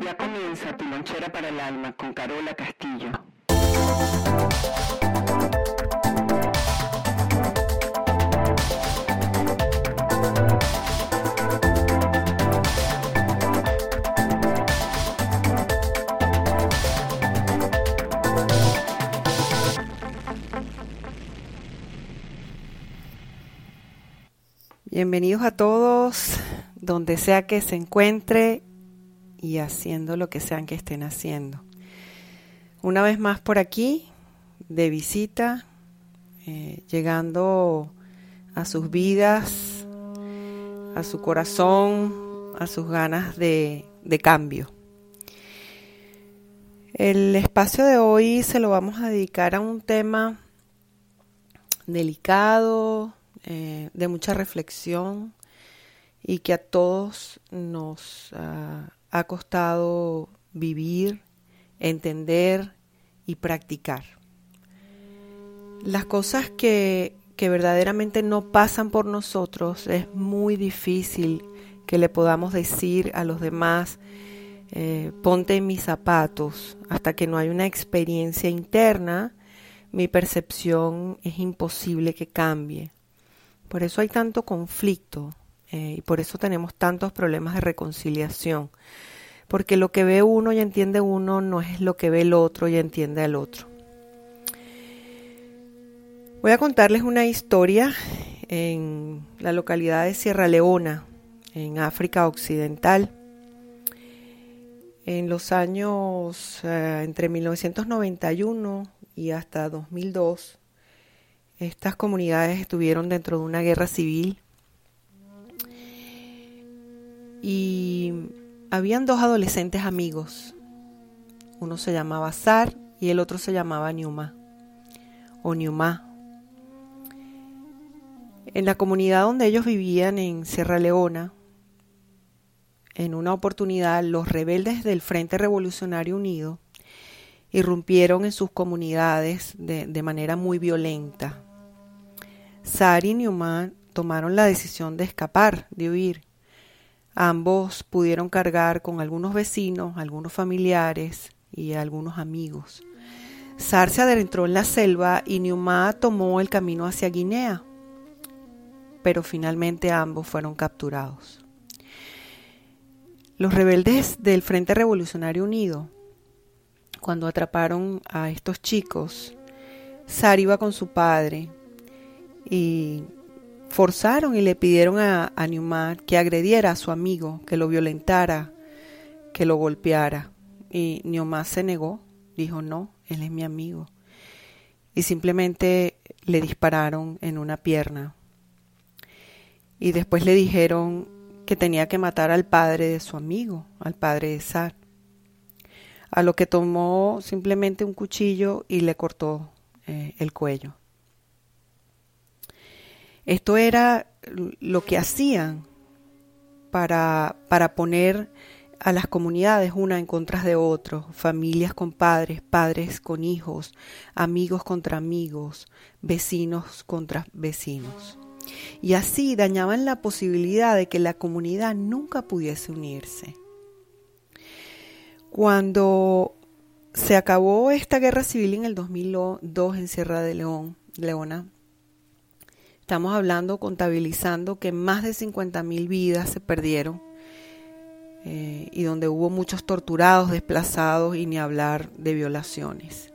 Ya comienza tu lonchera para el alma con Carola Castillo. Bienvenidos a todos, donde sea que se encuentre y haciendo lo que sean que estén haciendo. Una vez más por aquí, de visita, eh, llegando a sus vidas, a su corazón, a sus ganas de, de cambio. El espacio de hoy se lo vamos a dedicar a un tema delicado, eh, de mucha reflexión y que a todos nos ah, ha costado vivir, entender y practicar. Las cosas que, que verdaderamente no pasan por nosotros es muy difícil que le podamos decir a los demás, eh, ponte en mis zapatos, hasta que no hay una experiencia interna, mi percepción es imposible que cambie. Por eso hay tanto conflicto eh, y por eso tenemos tantos problemas de reconciliación. Porque lo que ve uno y entiende uno no es lo que ve el otro y entiende al otro. Voy a contarles una historia en la localidad de Sierra Leona, en África Occidental. En los años eh, entre 1991 y hasta 2002, estas comunidades estuvieron dentro de una guerra civil y habían dos adolescentes amigos. Uno se llamaba Sar y el otro se llamaba Niuma o Niuma. En la comunidad donde ellos vivían en Sierra Leona, en una oportunidad los rebeldes del Frente Revolucionario Unido irrumpieron en sus comunidades de, de manera muy violenta. Sari y Newman tomaron la decisión de escapar, de huir. Ambos pudieron cargar con algunos vecinos, algunos familiares y algunos amigos. Sar se adentró en la selva y Newman tomó el camino hacia Guinea, pero finalmente ambos fueron capturados. Los rebeldes del Frente Revolucionario Unido, cuando atraparon a estos chicos, Sar iba con su padre y forzaron y le pidieron a, a que agrediera a su amigo, que lo violentara, que lo golpeara. Y Newman se negó, dijo no, él es mi amigo. Y simplemente le dispararon en una pierna. Y después le dijeron que tenía que matar al padre de su amigo, al padre de Sar. A lo que tomó simplemente un cuchillo y le cortó eh, el cuello. Esto era lo que hacían para, para poner a las comunidades una en contra de otro, familias con padres, padres con hijos, amigos contra amigos, vecinos contra vecinos. Y así dañaban la posibilidad de que la comunidad nunca pudiese unirse. Cuando se acabó esta guerra civil en el 2002 en Sierra de León, Leona, Estamos hablando, contabilizando que más de 50.000 vidas se perdieron eh, y donde hubo muchos torturados, desplazados y ni hablar de violaciones.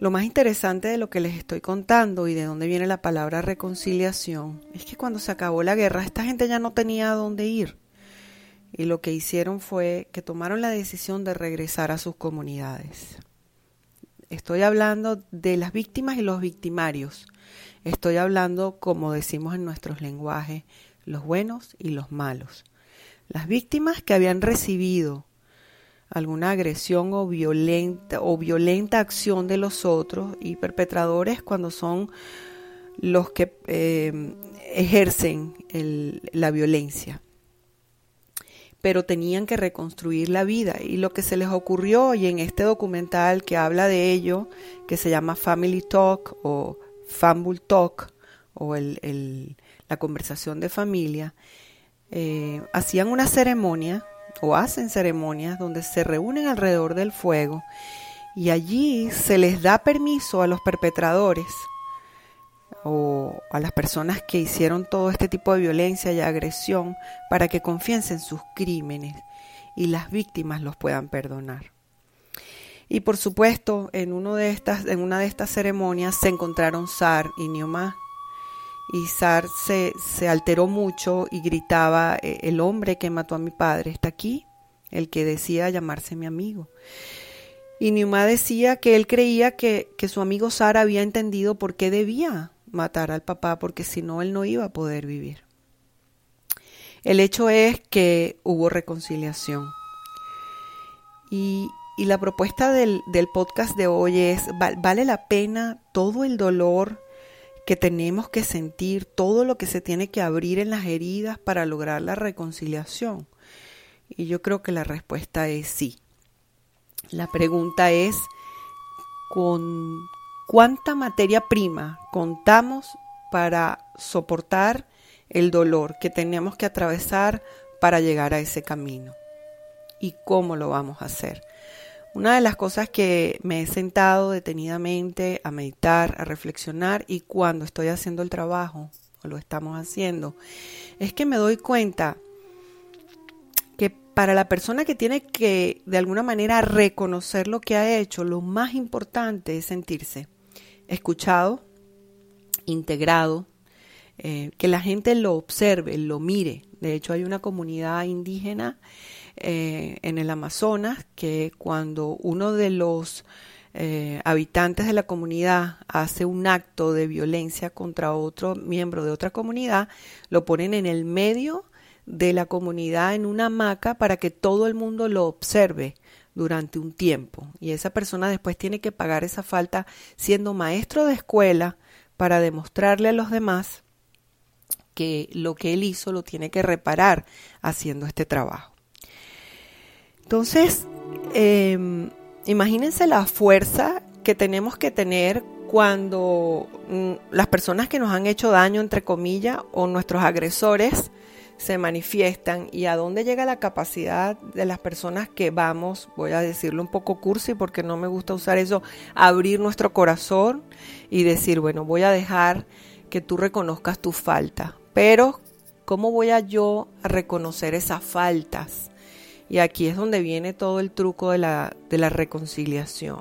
Lo más interesante de lo que les estoy contando y de dónde viene la palabra reconciliación es que cuando se acabó la guerra esta gente ya no tenía a dónde ir y lo que hicieron fue que tomaron la decisión de regresar a sus comunidades. Estoy hablando de las víctimas y los victimarios, Estoy hablando, como decimos en nuestros lenguajes, los buenos y los malos. Las víctimas que habían recibido alguna agresión o violenta o violenta acción de los otros y perpetradores cuando son los que eh, ejercen la violencia pero tenían que reconstruir la vida y lo que se les ocurrió y en este documental que habla de ello que se llama Family Talk o Family Talk o el, la conversación de familia, eh, hacían una ceremonia o hacen ceremonias donde se reúnen alrededor del fuego y allí se les da permiso a los perpetradores o a las personas que hicieron todo este tipo de violencia y agresión para que confiesen sus crímenes y las víctimas los puedan perdonar. Y por supuesto, en, uno de estas, en una de estas ceremonias se encontraron Sar y Niomá. Y Sar se, se alteró mucho y gritaba, e, el hombre que mató a mi padre está aquí, el que decía llamarse mi amigo. Y Niomá decía que él creía que, que su amigo Sar había entendido por qué debía matar al papá, porque si no, él no iba a poder vivir. El hecho es que hubo reconciliación. Y, y la propuesta del, podcast de hoy es, ¿vale la pena todo el dolor que tenemos que sentir, todo lo que se tiene que abrir en las heridas para lograr la reconciliación? Y yo creo que la respuesta es sí. La pregunta es, ¿con cuánta materia prima contamos para soportar el dolor que tenemos que atravesar para llegar a ese camino? ¿Y cómo lo vamos a hacer? Una de las cosas que me he sentado detenidamente a meditar, a reflexionar y cuando estoy haciendo el trabajo, o lo estamos haciendo, es que me doy cuenta que para la persona que tiene que de alguna manera reconocer lo que ha hecho, lo más importante es sentirse escuchado, integrado, eh, que la gente lo observe, lo mire. De hecho, hay una comunidad indígena eh, en el Amazonas que cuando uno de los eh, habitantes de la comunidad hace un acto de violencia contra otro miembro de otra comunidad, lo ponen en el medio de la comunidad en una hamaca para que todo el mundo lo observe durante un tiempo. Y esa persona después tiene que pagar esa falta siendo maestro de escuela para demostrarle a los demás que lo que él hizo lo tiene que reparar haciendo este trabajo. Entonces, em, imagínense la fuerza que tenemos que tener cuando mm, las personas que nos han hecho daño, entre comillas, o nuestros agresores se manifiestan y a dónde llega la capacidad de las personas que vamos, voy a decirlo un poco cursi porque no me gusta usar eso, abrir nuestro corazón y decir, bueno, voy a dejar que tú reconozcas tu falta, pero ¿cómo voy a yo reconocer esas faltas? Y aquí es donde viene todo el truco de la, de la reconciliación.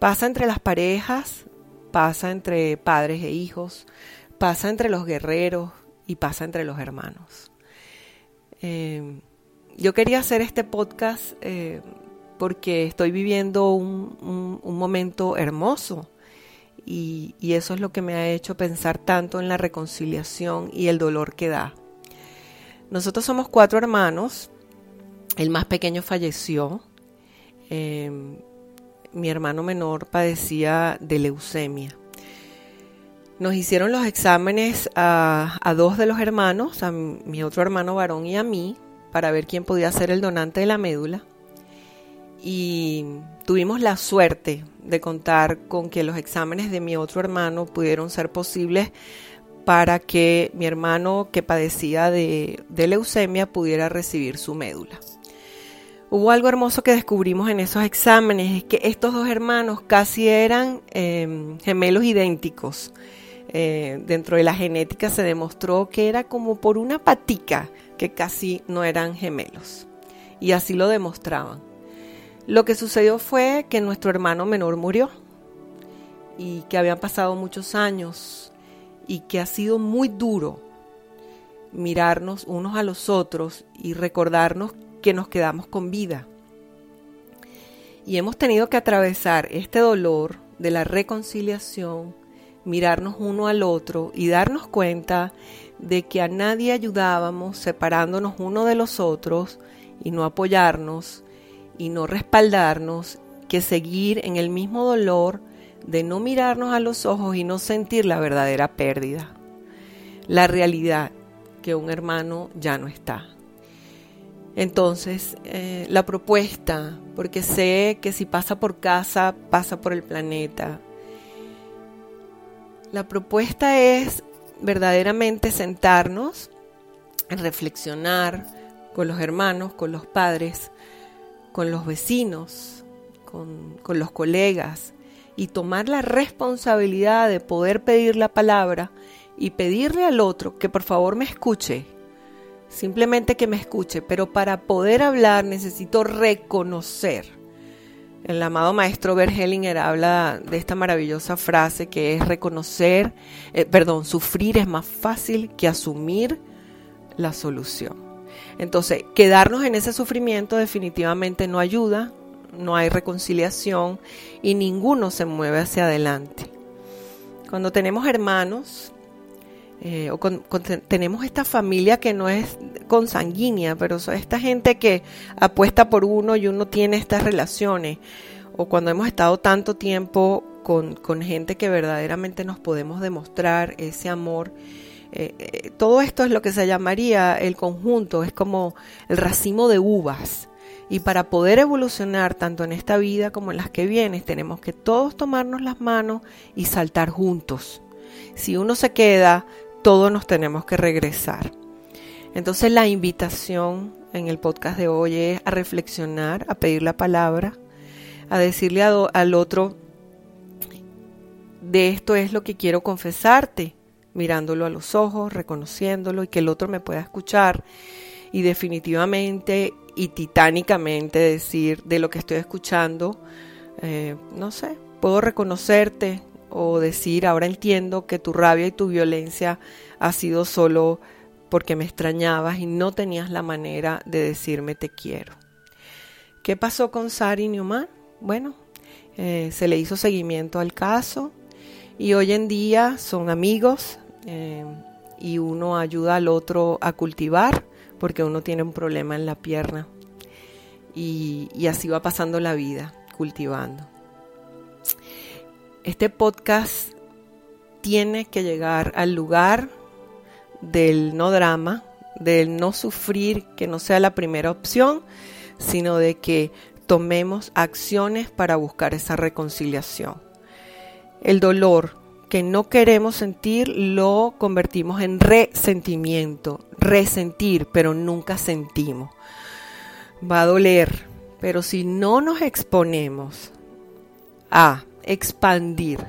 Pasa entre las parejas, pasa entre padres e hijos, pasa entre los guerreros y pasa entre los hermanos. Eh, yo quería hacer este podcast eh, porque estoy viviendo un, momento hermoso y, y, eso es lo que me ha hecho pensar tanto en la reconciliación y el dolor que da. Nosotros somos cuatro hermanos el más pequeño falleció. Em, mi hermano menor padecía de leucemia. Nos hicieron los exámenes a, dos de los hermanos, a mi otro hermano varón y a mí, para ver quién podía ser el donante de la médula. Y tuvimos la suerte de contar con que los exámenes de mi otro hermano pudieron ser posibles para que mi hermano que padecía de leucemia pudiera recibir su médula. Hubo algo hermoso que descubrimos en esos exámenes, es que estos dos hermanos casi eran em, gemelos idénticos. Eh, dentro de la genética se demostró que era como por una patica que casi no eran gemelos. Y así lo demostraban. Lo que sucedió fue que nuestro hermano menor murió y que habían pasado muchos años y que ha sido muy duro mirarnos unos a los otros y recordarnos que nos quedamos con vida. Y hemos tenido que atravesar este dolor de la reconciliación, mirarnos uno al otro y darnos cuenta de que a nadie ayudábamos separándonos uno de los otros y no apoyarnos y no respaldarnos, que seguir en el mismo dolor de no mirarnos a los ojos y no sentir la verdadera pérdida, la realidad que un hermano ya no está. Entonces, eh, la propuesta, porque sé que si pasa por casa, pasa por el planeta. La propuesta es verdaderamente sentarnos, reflexionar, con los hermanos, con los padres, con los vecinos, con, con los colegas, y tomar la responsabilidad de poder pedir la palabra y pedirle al otro que por favor me escuche, simplemente que me escuche, pero para poder hablar necesito reconocer. El amado maestro Bergelinger habla de esta maravillosa frase que es reconocer, eh, perdón, sufrir es más fácil que asumir la solución. Entonces, quedarnos en ese sufrimiento definitivamente no ayuda, no hay reconciliación y ninguno se mueve hacia adelante. Cuando tenemos hermanos eh, o tenemos esta familia que no es consanguínea, pero es esta gente que apuesta por uno y uno tiene estas relaciones, o cuando hemos estado tanto tiempo con, gente que verdaderamente nos podemos demostrar ese amor. Eh, eh, todo esto es lo que se llamaría el conjunto, es como el racimo de uvas. Y para poder evolucionar tanto en esta vida como en las que vienen, tenemos que todos tomarnos las manos y saltar juntos. Si uno se queda, todos nos tenemos que regresar. Entonces la invitación en el podcast de hoy es a reflexionar, a pedir la palabra, a decirle al otro, de esto es lo que quiero confesarte, mirándolo a los ojos, reconociéndolo y que el otro me pueda escuchar y definitivamente y titánicamente decir de lo que estoy escuchando, eh, no sé, puedo reconocerte o decir, ahora entiendo que tu rabia y tu violencia ha sido solo porque me extrañabas y no tenías la manera de decirme te quiero. ¿Qué pasó con Sari Newman? Bueno, eh, se le hizo seguimiento al caso y hoy en día son amigos eh, y uno ayuda al otro a cultivar porque uno tiene un problema en la pierna. Y, y así va pasando la vida, cultivando. Este podcast tiene que llegar al lugar del no drama, del no sufrir, que no sea la primera opción, sino de que tomemos acciones para buscar esa reconciliación. El dolor, que no queremos sentir lo convertimos en resentimiento, resentir, pero nunca sentimos. Va a doler, pero si no nos exponemos a expandir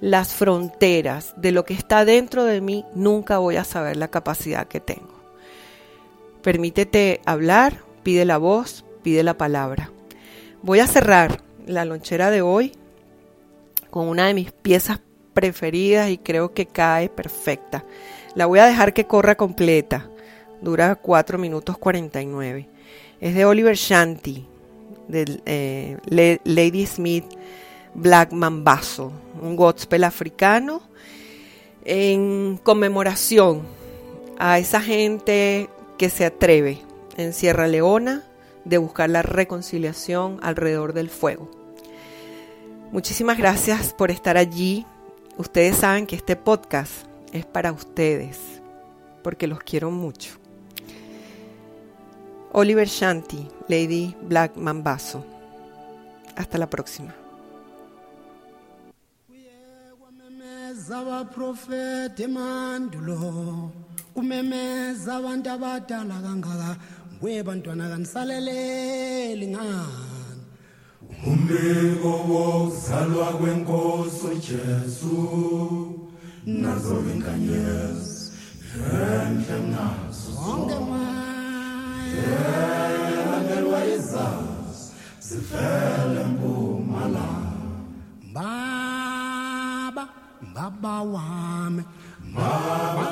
las fronteras de lo que está dentro de mí, nunca voy a saber la capacidad que tengo. Permítete hablar, pide la voz, pide la palabra. Voy a cerrar la lonchera de hoy con una de mis piezas preferida y creo que cae perfecta. La voy a dejar que corra completa. Dura 4 minutos 49. Es de Oliver Shanti, de eh, Lady Smith Black Mambazo, un gospel africano en conmemoración a esa gente que se atreve en Sierra Leona de buscar la reconciliación alrededor del fuego. Muchísimas gracias por estar allí Ustedes saben que este podcast es para ustedes, porque los quiero mucho. Oliver Shanti, Lady Black Mambazo. Hasta la próxima. Abaprofeti emandulo umemeza abantu abadala kangaka nguye bantwana kanisaleleli ngani? Umbiko wokuzalwa kwenkosi ujesu nazo inkanyezi enhle nazo zonke. elandelwa izazi zivele mpumalanga. baba wami. Baba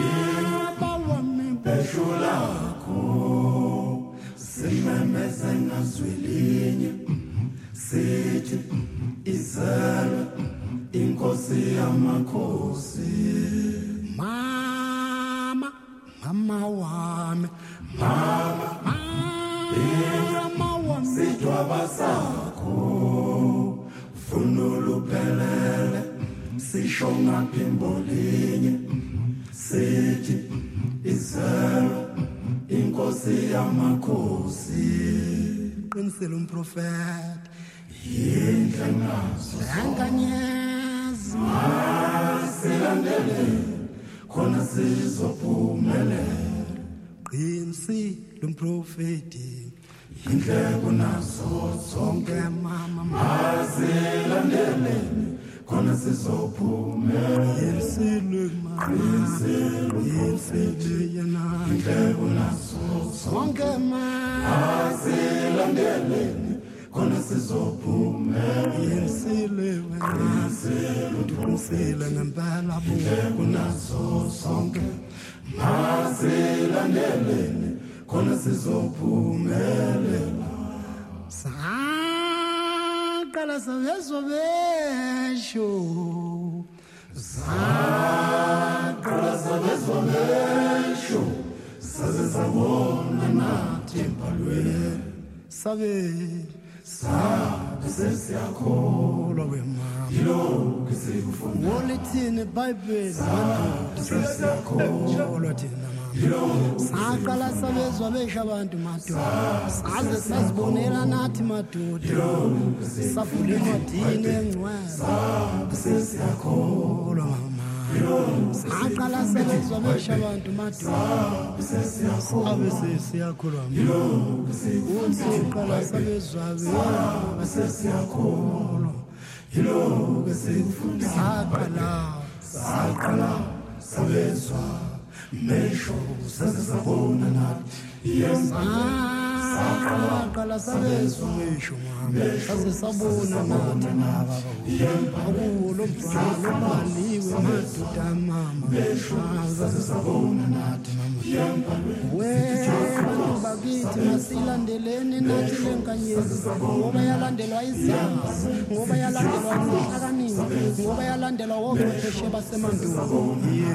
baba wami. Beshula ko simemeze ngazwelinye Siti izalwe inkosi yamakhosi. Mama mama wami. Mama mama wami. Sidwa basakho funa uluphelele sisho ngaphimbo linye sithi izelwe inkosi yamakhosi. Qinisele umprofeta yindle nazo yankanyezi masilandele khona sizophumelela qinisile umprofeti indleko nazo zonke mama. Mazilandeleni khona sizophumela. yemsilwe yemsilwe yena indleko naso sonke ma asilandeleni khona sizophumela yemsilwe ndiqinisile ngempela indleko naso sonke masilandeleni khona sizophumelela saqala savezwa besho saqala savezwa besho saze sabona nathi empalweni sabe sabe sesiyakholwa wemama yilokhu sikufunda mama saqala sabezwa besha abantu madoda. Saze sazibonela nathi madoda. Savula encwadini engcwele. Sesiyakholwa mama. Saqala sebezwa besha abantu madoda. Sabe sesiyakholwa mama. Usiqala sabezwa besha. Sesiyakholwa. Yilokhu sikufunda saqala saqala sabezwa sabona nathi saqala sabezwa saze sabona nathi naba akulo mbhalo obhaliwe madoda mama saze sabona nathi mama wena bakithi masilandeleni nathi lenkanyezi ngoba yalandelwa izazi ngoba yalandelwa inhlakaniphi ngoba yalandelwa wochwepheshe basemandulo ye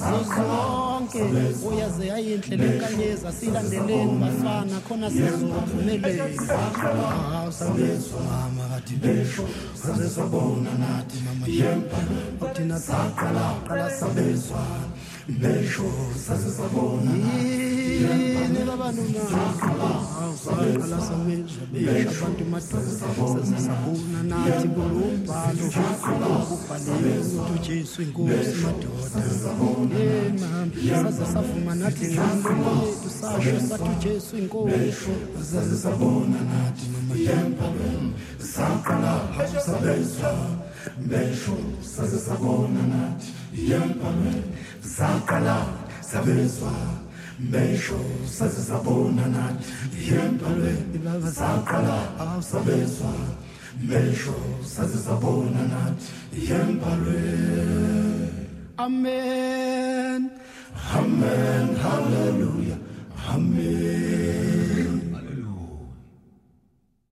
namanzi zonke. Uyaze yayinhle lenkanyezi asilandeleni bafana khona sizovumelelmama ah, kadibesho sazesabona nathi mama yempa. Uthina saqala qala sabezwana besho sazesabona sabezwa besho abantu madoda saze sabona nathi kulombhalo kubhaliwe sabezwa mehlo sasizabona nathi yempalweni saqala sabezwa mehlo sasizabona nathi yempalweni amen. Amen. Hallelujah. Amen.